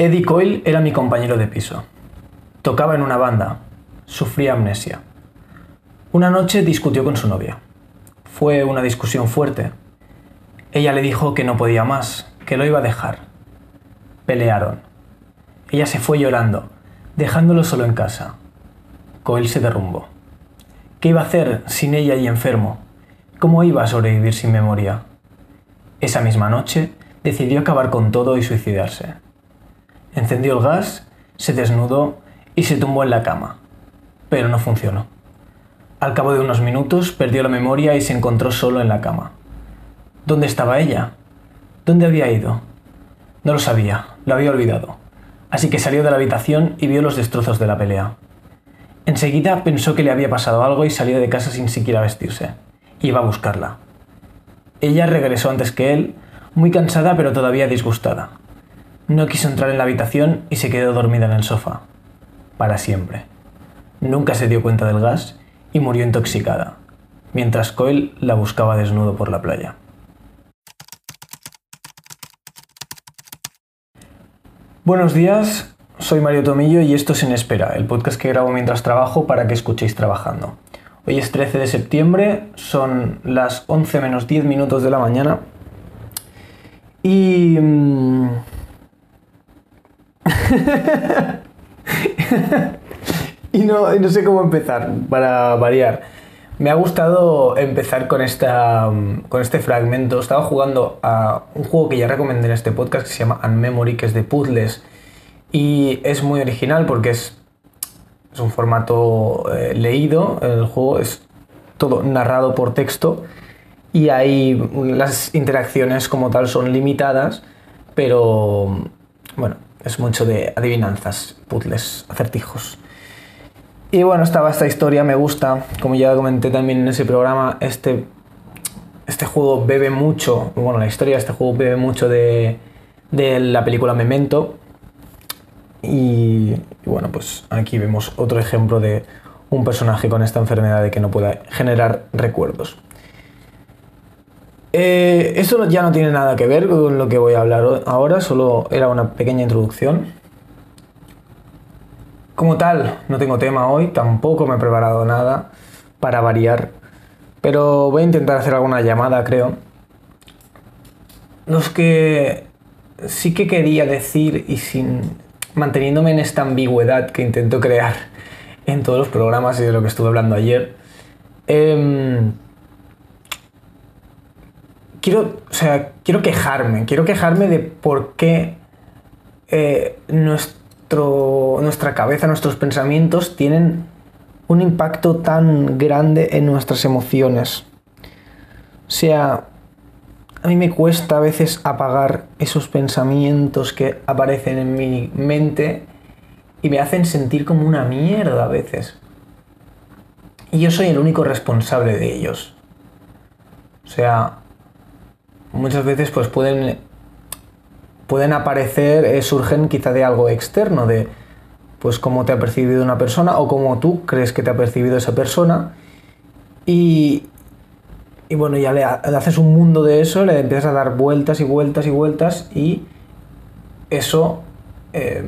Eddie Coyle era mi compañero de piso. Tocaba en una banda. Sufría amnesia. Una noche discutió con su novia. Fue una discusión fuerte. Ella le dijo que no podía más, que lo iba a dejar. Pelearon. Ella se fue llorando, dejándolo solo en casa. Coyle se derrumbó. ¿Qué iba a hacer sin ella y enfermo? ¿Cómo iba a sobrevivir sin memoria? Esa misma noche decidió acabar con todo y suicidarse. Encendió el gas, se desnudó y se tumbó en la cama. Pero no funcionó. Al cabo de unos minutos perdió la memoria y se encontró solo en la cama. ¿Dónde estaba ella? ¿Dónde había ido? No lo sabía, lo había olvidado. Así que salió de la habitación y vio los destrozos de la pelea. Enseguida pensó que le había pasado algo y salió de casa sin siquiera vestirse. Iba a buscarla. Ella regresó antes que él, muy cansada pero todavía disgustada. No quiso entrar en la habitación y se quedó dormida en el sofá. Para siempre. Nunca se dio cuenta del gas y murió intoxicada, mientras Coyle la buscaba desnudo por la playa. Buenos días, soy Mario Tomillo y esto es En Espera, el podcast que grabo mientras trabajo para que escuchéis trabajando. Hoy es 13 de septiembre, son las 11 menos 10 minutos de la mañana y... y, no, no sé cómo empezar, para variar. Me ha gustado empezar con, esta, con este fragmento. Estaba jugando a un juego que ya recomendé en este podcast que se llama Unmemory, que es de puzzles. Y es muy original porque es, es un formato eh, leído. El juego es todo narrado por texto. Y ahí las interacciones como tal son limitadas, pero bueno, es mucho de adivinanzas, puzzles, acertijos. Y bueno, estaba esta historia, me gusta, como ya comenté también en ese programa, este, este juego bebe mucho, bueno, la historia de este juego bebe mucho de, de la película Memento. Y, y bueno, pues aquí vemos otro ejemplo de un personaje con esta enfermedad de que no pueda generar recuerdos. Eh, esto ya no tiene nada que ver con lo que voy a hablar ahora, solo era una pequeña introducción. Como tal, no tengo tema hoy, tampoco me he preparado nada para variar, pero voy a intentar hacer alguna llamada, creo. Los que sí que quería decir y sin manteniéndome en esta ambigüedad que intento crear en todos los programas y de lo que estuve hablando ayer. em, quiero, o sea, quiero quejarme, quiero quejarme de por qué eh, nuestro, nuestra cabeza, nuestros pensamientos tienen un impacto tan grande en nuestras emociones. O sea, a mí me cuesta a veces apagar esos pensamientos que aparecen en mi mente y me hacen sentir como una mierda a veces. Y yo soy el único responsable de ellos. O sea, muchas veces pues pueden pueden aparecer, eh, surgen quizá de algo externo, de pues cómo te ha percibido una persona o cómo tú crees que te ha percibido esa persona. Y, y bueno, ya le, ha- le haces un mundo de eso, le empiezas a dar vueltas y vueltas y vueltas y eso eh,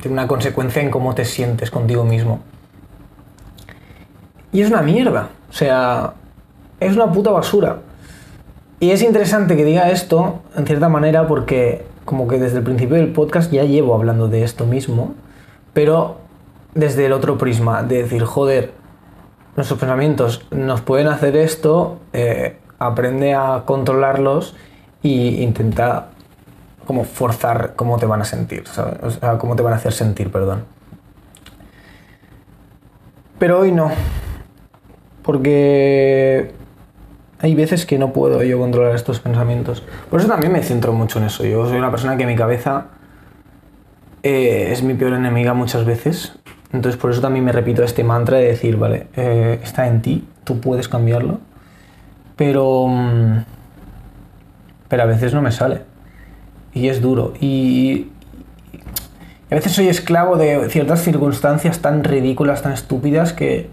tiene una consecuencia en cómo te sientes contigo mismo. Y es una mierda, o sea, es una puta basura. Y es interesante que diga esto, en cierta manera, porque como que desde el principio del podcast ya llevo hablando de esto mismo, pero desde el otro prisma, de decir, joder, nuestros pensamientos nos pueden hacer esto, eh, aprende a controlarlos e intenta como forzar cómo te van a sentir. O sea, cómo te van a hacer sentir, perdón. Pero hoy no, porque hay veces que no puedo yo controlar estos pensamientos. Por eso también me centro mucho en eso. Yo soy una persona que mi cabeza eh, es mi peor enemiga muchas veces. Entonces por eso también me repito este mantra de decir, vale, eh, está en ti, tú puedes cambiarlo. Pero... mm, Pero a veces no me sale. Y es duro. Y, y a veces soy esclavo de ciertas circunstancias tan ridículas, tan estúpidas que...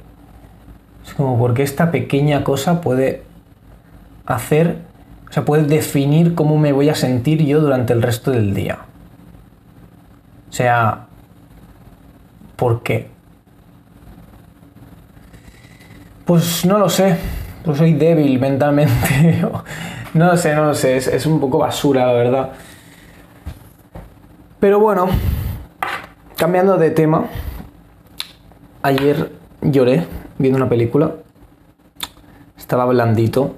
Es como porque esta pequeña cosa puede hacer, o sea, puede definir cómo me voy a sentir yo durante el resto del día. O sea, ¿por qué? Pues no lo sé. Pues soy débil mentalmente. no lo sé, no lo sé. Es, es un poco basura, la verdad. Pero bueno, cambiando de tema. Ayer lloré viendo una película. Estaba blandito,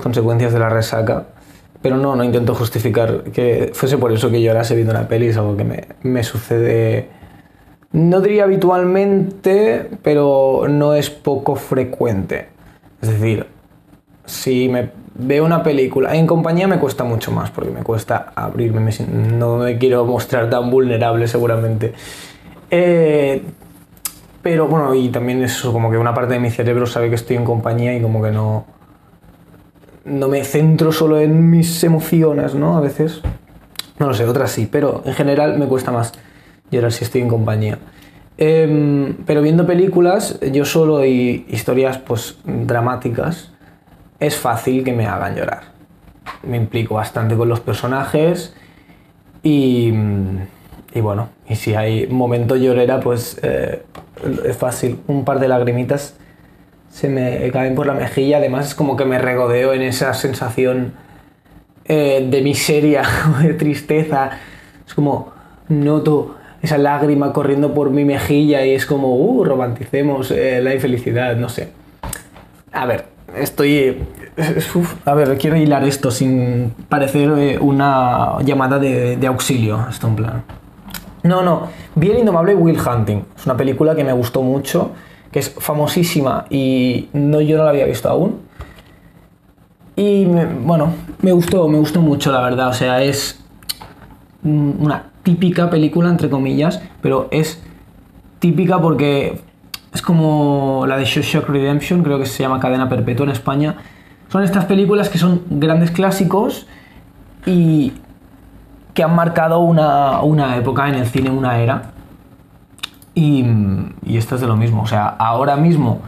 consecuencias de la resaca. Pero no, no intento justificar que fuese por eso que llorase viendo una peli, es algo que me, me sucede, no diría habitualmente, pero no es poco frecuente. Es decir, si me veo una película en compañía me cuesta mucho más, porque me cuesta abrirme, me, no me quiero mostrar tan vulnerable seguramente. Eh, pero bueno, y también eso, como que una parte de mi cerebro sabe que estoy en compañía y como que no no me centro solo en mis emociones, ¿no? A veces. No lo sé, otras sí, pero en general me cuesta más llorar si estoy en compañía. Em, pero viendo películas, yo solo y historias pues dramáticas, es fácil que me hagan llorar. Me implico bastante con los personajes y, y bueno, y si hay momento llorera, pues eh, es fácil. Un par de lagrimitas se me caen por la mejilla, además es como que me regodeo en esa sensación eh, de miseria o de tristeza. Es como noto esa lágrima corriendo por mi mejilla y es como, uh, romanticemos eh, la infelicidad, no sé. A ver, estoy... a ver, quiero hilar esto sin parecer eh, una llamada de, de auxilio, esto en plan. No, no, vi El Indomable Will Hunting. Es una película que me gustó mucho que es famosísima y no, yo no la había visto aún. Y bueno, me gustó, me gustó mucho, la verdad. O sea, es una típica película, entre comillas, pero es típica porque es como la de Shawshank Redemption, creo que se llama Cadena Perpetua en España. Son estas películas que son grandes clásicos y que han marcado una, una época en el cine, una era. Y, esto es de lo mismo. O sea, ahora mismo,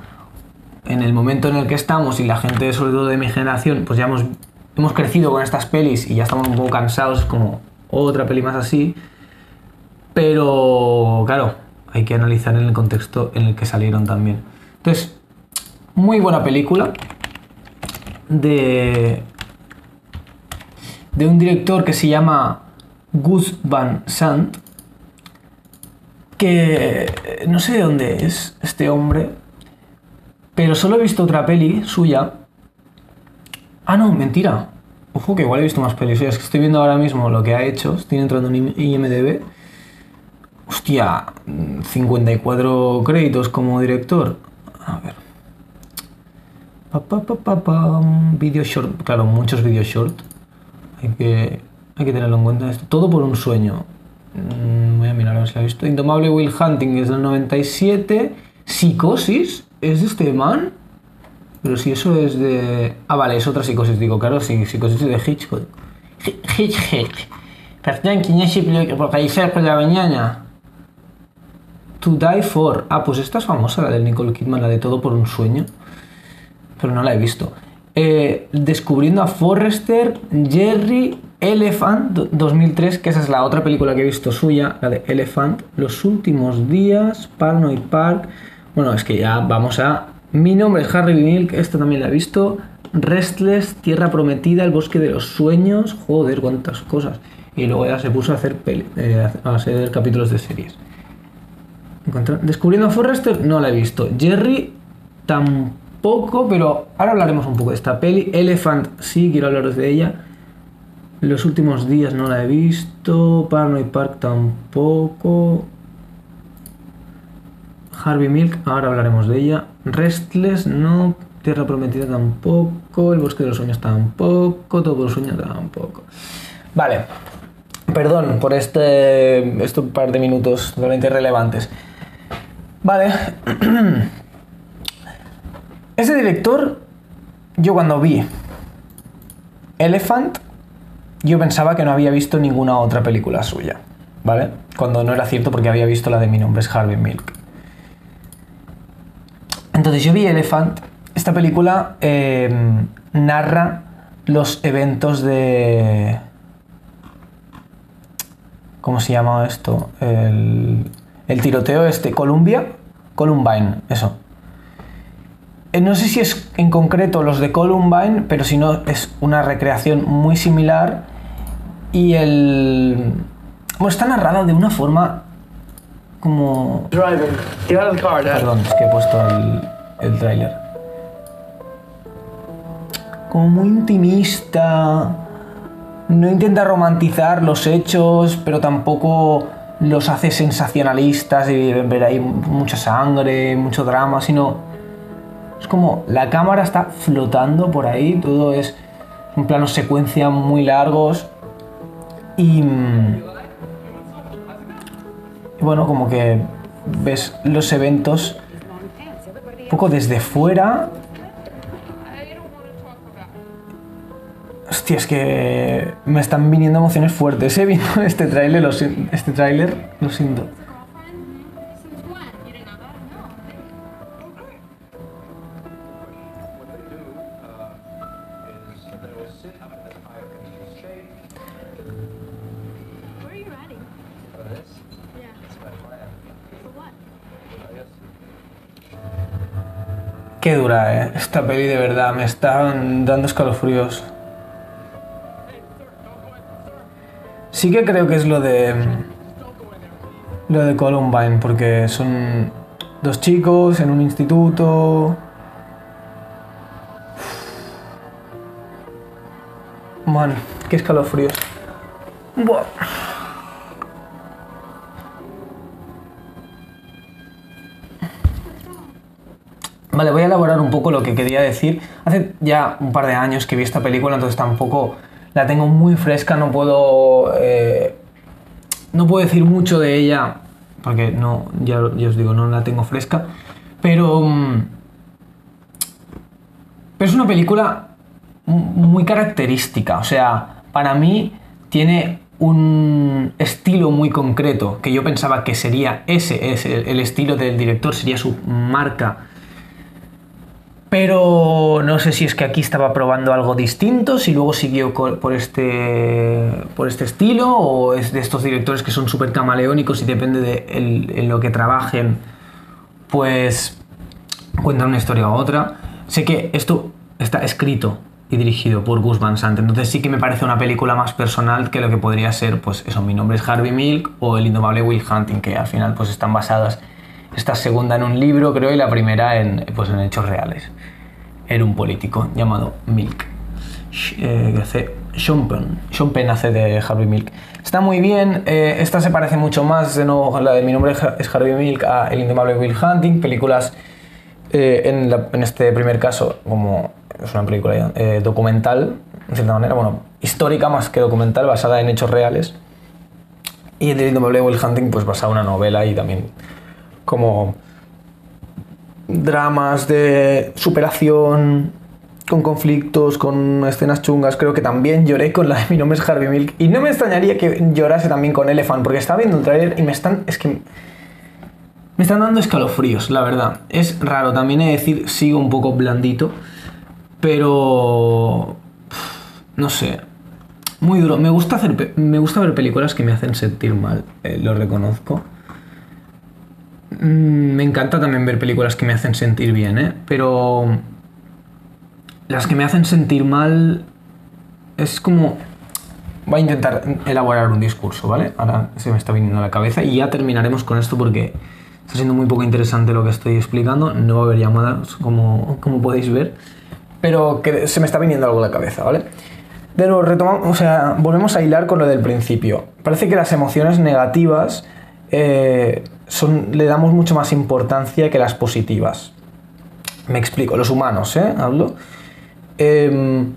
en el momento en el que estamos y la gente, sobre todo de mi generación, pues ya hemos, hemos crecido con estas pelis y ya estamos un poco cansados, como otra peli más así. Pero, claro, hay que analizar en el contexto en el que salieron también. Entonces, muy buena película de, de un director que se llama Gus Van Sant que eh, no sé de dónde es este hombre, pero solo he visto otra peli suya. Ah, no, mentira. Ojo, que igual he visto más pelis Es que estoy viendo ahora mismo lo que ha hecho. Estoy entrando en IMDB. Hostia, 54 créditos como director. A ver. Pa, video short. Claro, muchos video short. Hay que, hay que tenerlo en cuenta. Esto. Todo por un sueño. Mm, voy a mirar a ver si la he visto. Indomable Will Hunting es del 97. Psicosis es de este man. Pero si eso es de. Ah, vale, es otra psicosis, digo, claro, sí, psicosis de Hitchcock. Hitchcock. Perdón, ¿quién es por la mañana? To Die For. Ah, pues esta es famosa, la de Nicole Kidman, la de Todo por un sueño. Pero no la he visto. Eh, descubriendo a Forrester, Jerry Elephant 2003, que esa es la otra película que he visto suya, la de Elephant, Los últimos días, Paranoid Park. Bueno, es que ya vamos a. Mi nombre es Harry Milk, esto también la he visto. Restless, Tierra Prometida, El Bosque de los Sueños. Joder, cuántas cosas. Y luego ya se puso a hacer, eh, a hacer capítulos de series. Descubriendo a Forrester, no la he visto. Jerry, tampoco, pero ahora hablaremos un poco de esta peli. Elephant, sí, quiero hablaros de ella. Los últimos días no la he visto. Paranoid Park tampoco. Harvey Milk, ahora hablaremos de ella. Restless, no. Tierra Prometida tampoco. El Bosque de los Sueños tampoco. Todo los Sueños tampoco. Vale. Perdón por este, este par de minutos totalmente irrelevantes. Vale. Ese director, yo cuando vi Elephant, yo pensaba que no había visto ninguna otra película suya, ¿vale? Cuando no era cierto porque había visto la de Mi nombre es Harvey Milk. Entonces yo vi Elephant. Esta película em, narra los eventos de... ¿Cómo se llama esto? El, el tiroteo este. Columbia. Columbine, eso. Eh, no sé si es en concreto los de Columbine, pero si no es una recreación muy similar. Y el. Bueno, está narrado de una forma como. Driving. Car, Dad. Perdón, es que he puesto el, el tráiler. Como muy intimista. No intenta romantizar los hechos, pero tampoco los hace sensacionalistas y ver ahí mucha sangre, mucho drama, sino es como la cámara está flotando por ahí, todo es un plano secuencia muy largos y, bueno, como que ves los eventos un poco desde fuera. Hostia, es que me están viniendo emociones fuertes, ¿eh? Viendo este tráiler, este tráiler, lo siento. Qué dura, ¿eh? Esta peli de verdad me están dando escalofríos. Sí que creo que es lo de... Lo de Columbine, porque son dos chicos en un instituto... Man, qué escalofríos. Buah. Vale, voy a elaborar un poco lo que quería decir. Hace ya un par de años que vi esta película, entonces tampoco la tengo muy fresca, no puedo... eh, no puedo decir mucho de ella, porque no, ya, ya os digo, no la tengo fresca. Pero... mm, pero es una película mu- muy característica, o sea, para mí tiene un estilo muy concreto, que yo pensaba que sería ese, ese el estilo del director, sería su marca pero no sé si es que aquí estaba probando algo distinto, si luego siguió por este, por este estilo, o es de estos directores que son súper camaleónicos y depende de en lo que trabajen, pues cuentan una historia u otra. Sé que esto está escrito y dirigido por Gus Van Sant, entonces sí que me parece una película más personal que lo que podría ser, pues eso, Mi nombre es Harvey Milk o El indomable Will Hunting, que al final pues están basadas, esta segunda en un libro creo y la primera en, pues, en hechos reales. Era un político llamado Milk. Eh, que hace Sean Penn. Sean Penn hace de Harvey Milk. Está muy bien. eh, esta se parece mucho más, de nuevo, la de Mi nombre es Harvey Milk, a El indomable Will Hunting. Películas, eh, en, la- en este primer caso, como es una película eh, documental, de cierta manera, bueno, histórica más que documental, basada en hechos reales. Y el indomable Will Hunting, pues basada en una novela y también como dramas de superación, con conflictos, con escenas chungas. Creo que también lloré con la de Mi nombre es Harvey Milk. Y no me extrañaría que llorase también con Elephant, porque estaba viendo el trailer y me están. Es que. Me están dando escalofríos, la verdad. Es raro, también he de decir, sigo un poco blandito, pero. No sé. Muy duro. Me gusta, hacer, me gusta ver películas que me hacen sentir mal, eh, lo reconozco. Mm, Me encanta también ver películas que me hacen sentir bien, ¿eh? Pero las que me hacen sentir mal es como... Voy a intentar elaborar un discurso, ¿vale? Ahora se me está viniendo a la cabeza y ya terminaremos con esto porque está siendo muy poco interesante lo que estoy explicando. No va a haber llamadas, como, como podéis ver, pero que se me está viniendo algo a la cabeza, ¿vale? De nuevo, retomamos, o sea, volvemos a hilar con lo del principio. Parece que las emociones negativas eh, son, le damos mucho más importancia que las positivas. Me explico, los humanos, ¿eh? Hablo. Em,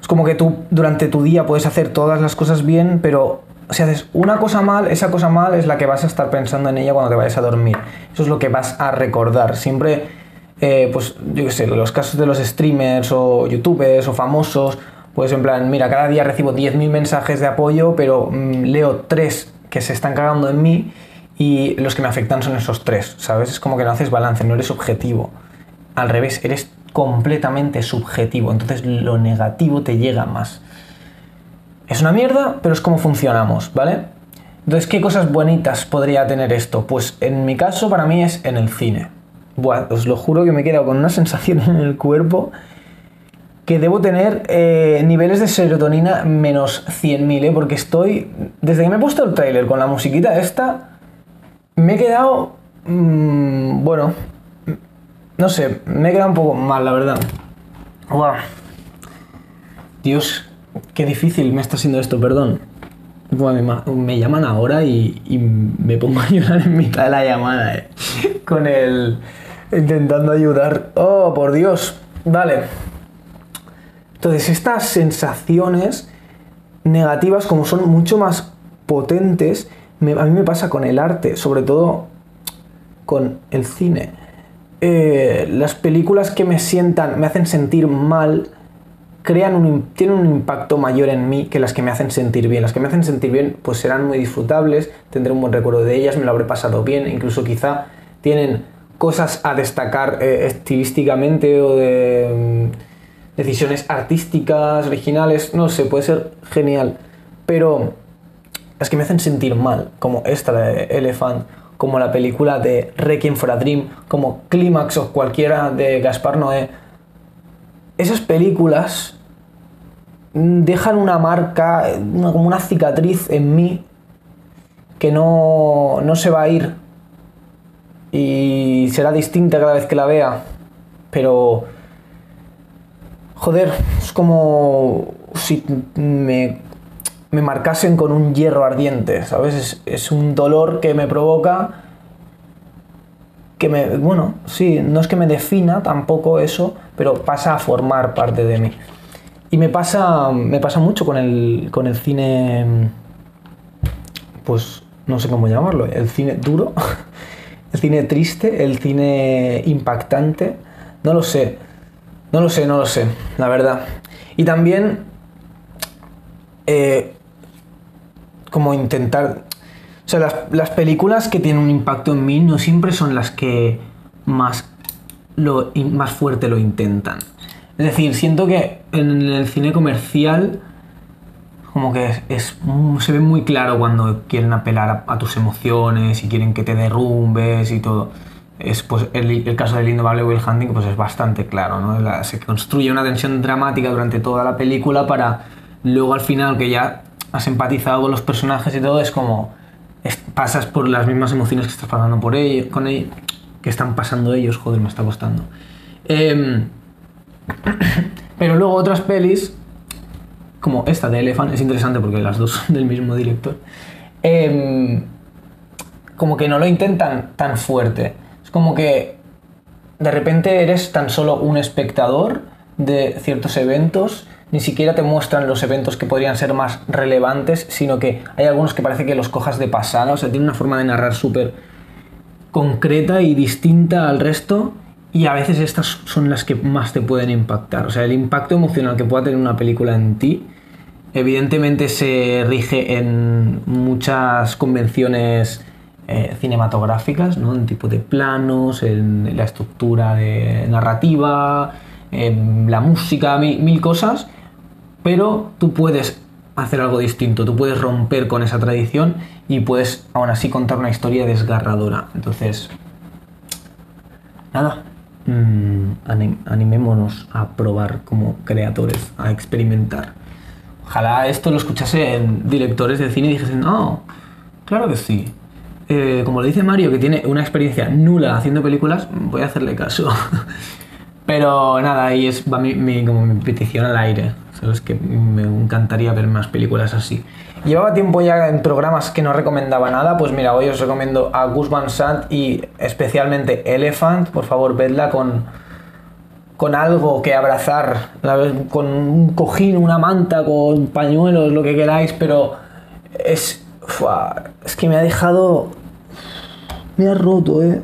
es como que tú durante tu día puedes hacer todas las cosas bien, pero si haces una cosa mal, esa cosa mal es la que vas a estar pensando en ella cuando te vayas a dormir. Eso es lo que vas a recordar. Siempre, eh, pues yo qué sé, los casos de los streamers o youtubers o famosos, pues en plan, mira, cada día recibo 10.000 mensajes de apoyo, pero mm, leo tres que se están cagando en mí y los que me afectan son esos tres, ¿sabes? Es como que no haces balance, no eres objetivo. Al revés, eres completamente subjetivo, entonces lo negativo te llega más. Es una mierda, pero es como funcionamos, ¿vale? Entonces, ¿qué cosas bonitas podría tener esto? Pues en mi caso, para mí es en el cine. Buah, os lo juro que me he quedado con una sensación en el cuerpo que debo tener eh, niveles de serotonina menos 100.000, ¿eh? porque estoy, desde que me he puesto el tráiler con la musiquita esta, me he quedado, mm, bueno, no sé, me he quedado un poco mal, la verdad. Buah. Dios, qué difícil me está siendo esto, perdón. Ma- me llaman ahora y, y me pongo a llorar en mitad de la llamada, eh. Con el... intentando ayudar. Oh, por Dios. Vale. Entonces, estas sensaciones negativas, como son mucho más potentes, me- a mí me pasa con el arte, sobre todo con el cine. Eh, las películas que me sientan, me hacen sentir mal, crean un, tienen un impacto mayor en mí que las que me hacen sentir bien. Las que me hacen sentir bien, pues serán muy disfrutables, tendré un buen recuerdo de ellas, me lo habré pasado bien, incluso quizá tienen cosas a destacar eh, estilísticamente o de mm, decisiones artísticas, originales, no sé, puede ser genial. Pero las que me hacen sentir mal, como esta de Elephant, como la película de Requiem for a Dream, como Clímax o cualquiera de Gaspar Noé, esas películas mm, dejan una marca, como una cicatriz en mí que no, no se va a ir. Y será distinta cada vez que la vea, pero joder, es como si me, me marcasen con un hierro ardiente, ¿sabes? Es, un dolor que me provoca que me, bueno, sí, no es que me defina tampoco eso, pero pasa a formar parte de mí. Y me pasa, me pasa mucho con el, con el cine, pues no sé cómo llamarlo, el cine duro, el cine triste, el cine impactante, no lo sé, no lo sé, no lo sé, la verdad. Y también, eh, como intentar, o sea, las, las películas que tienen un impacto en mí no siempre son las que más, lo, más fuerte lo intentan. Es decir, siento que en el cine comercial como que es, se ve muy claro cuando quieren apelar a, tus emociones y quieren que te derrumbes y todo. Es, pues, el, el caso del indomable Will Hunting pues es bastante claro, ¿no? Se construye una tensión dramática durante toda la película para luego al final que ya has empatizado con los personajes y todo es como es- pasas por las mismas emociones que estás pasando por ellos, con ellos, que están pasando ellos, joder, me está costando. Em, pero luego otras pelis como esta de Elephant, es interesante porque las dos del mismo director, em, como que no lo intentan tan fuerte. Es como que de repente eres tan solo un espectador de ciertos eventos, ni siquiera te muestran los eventos que podrían ser más relevantes, sino que hay algunos que parece que los cojas de pasada, o sea, tiene una forma de narrar súper concreta y distinta al resto y a veces estas son las que más te pueden impactar. O sea, el impacto emocional que pueda tener una película en ti evidentemente se rige en muchas convenciones eh, cinematográficas, ¿no? En tipo de planos, en la estructura de narrativa, en la música, mil, mil cosas, pero tú puedes hacer algo distinto, tú puedes romper con esa tradición y puedes aún así contar una historia desgarradora. Entonces, nada, mm, anim- animémonos a probar como creadores, a experimentar. Ojalá esto lo escuchasen directores de cine y dijesen, no, claro que sí. Eh, como lo dice Mario, que tiene una experiencia nula haciendo películas, voy a hacerle caso. Pero nada, ahí es va mi petición al aire. Sabes que me encantaría ver más películas así. Llevaba tiempo ya en programas que no recomendaba nada, pues mira, hoy os recomiendo a Gus Van Sant y especialmente Elephant. Por favor, vedla con, con algo que abrazar, con un cojín, una manta, con pañuelos, lo que queráis, pero es, es que me ha dejado, me ha roto, eh.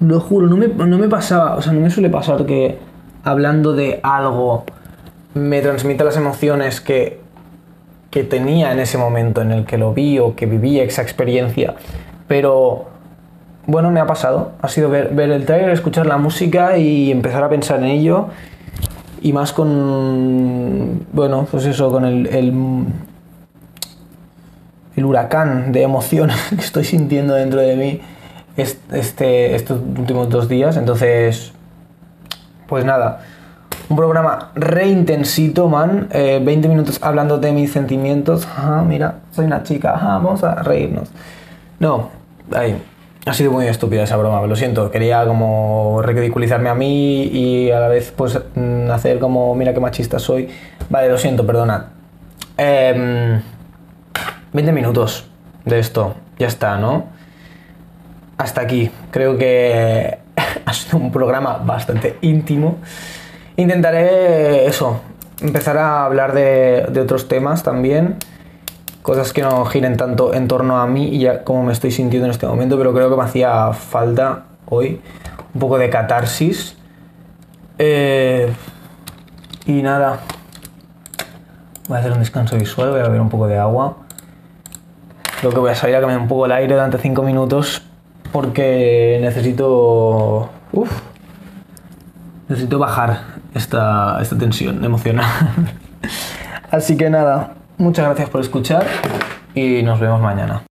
Lo juro, no me, no me pasaba, o sea, no me suele pasar que hablando de algo me transmita las emociones que, que tenía en ese momento en el que lo vi o que viví esa experiencia. Pero bueno, me ha pasado. Ha sido ver, el trailer, escuchar la música y empezar a pensar en ello. Y más con, bueno, pues eso, con el, el, el huracán de emociones que estoy sintiendo dentro de mí est- este, estos últimos dos días. Entonces, pues nada, un programa re intensito, man. Eh, 20 minutos hablando de mis sentimientos. Ah, mira, soy una chica. Ah, vamos a reírnos. No, ahí. Ha sido muy estúpida esa broma, lo siento. Quería como ridiculizarme a mí y a la vez pues mm, hacer como, mira qué machista soy. Vale, lo siento, perdonad. Em, 20 minutos de esto, ya está, ¿no? Hasta aquí. Creo que ha sido un programa bastante íntimo. Intentaré eso, empezar a hablar de, otros temas también. Cosas que no giren tanto en torno a mí y a cómo me estoy sintiendo en este momento, pero creo que me hacía falta hoy un poco de catarsis. Eh, y nada, voy a hacer un descanso visual, voy a beber un poco de agua. Creo que voy a salir a cambiar un poco el aire durante 5 minutos porque necesito. Uf, necesito bajar esta, esta tensión emocional. Así que nada, muchas gracias por escuchar y nos vemos mañana.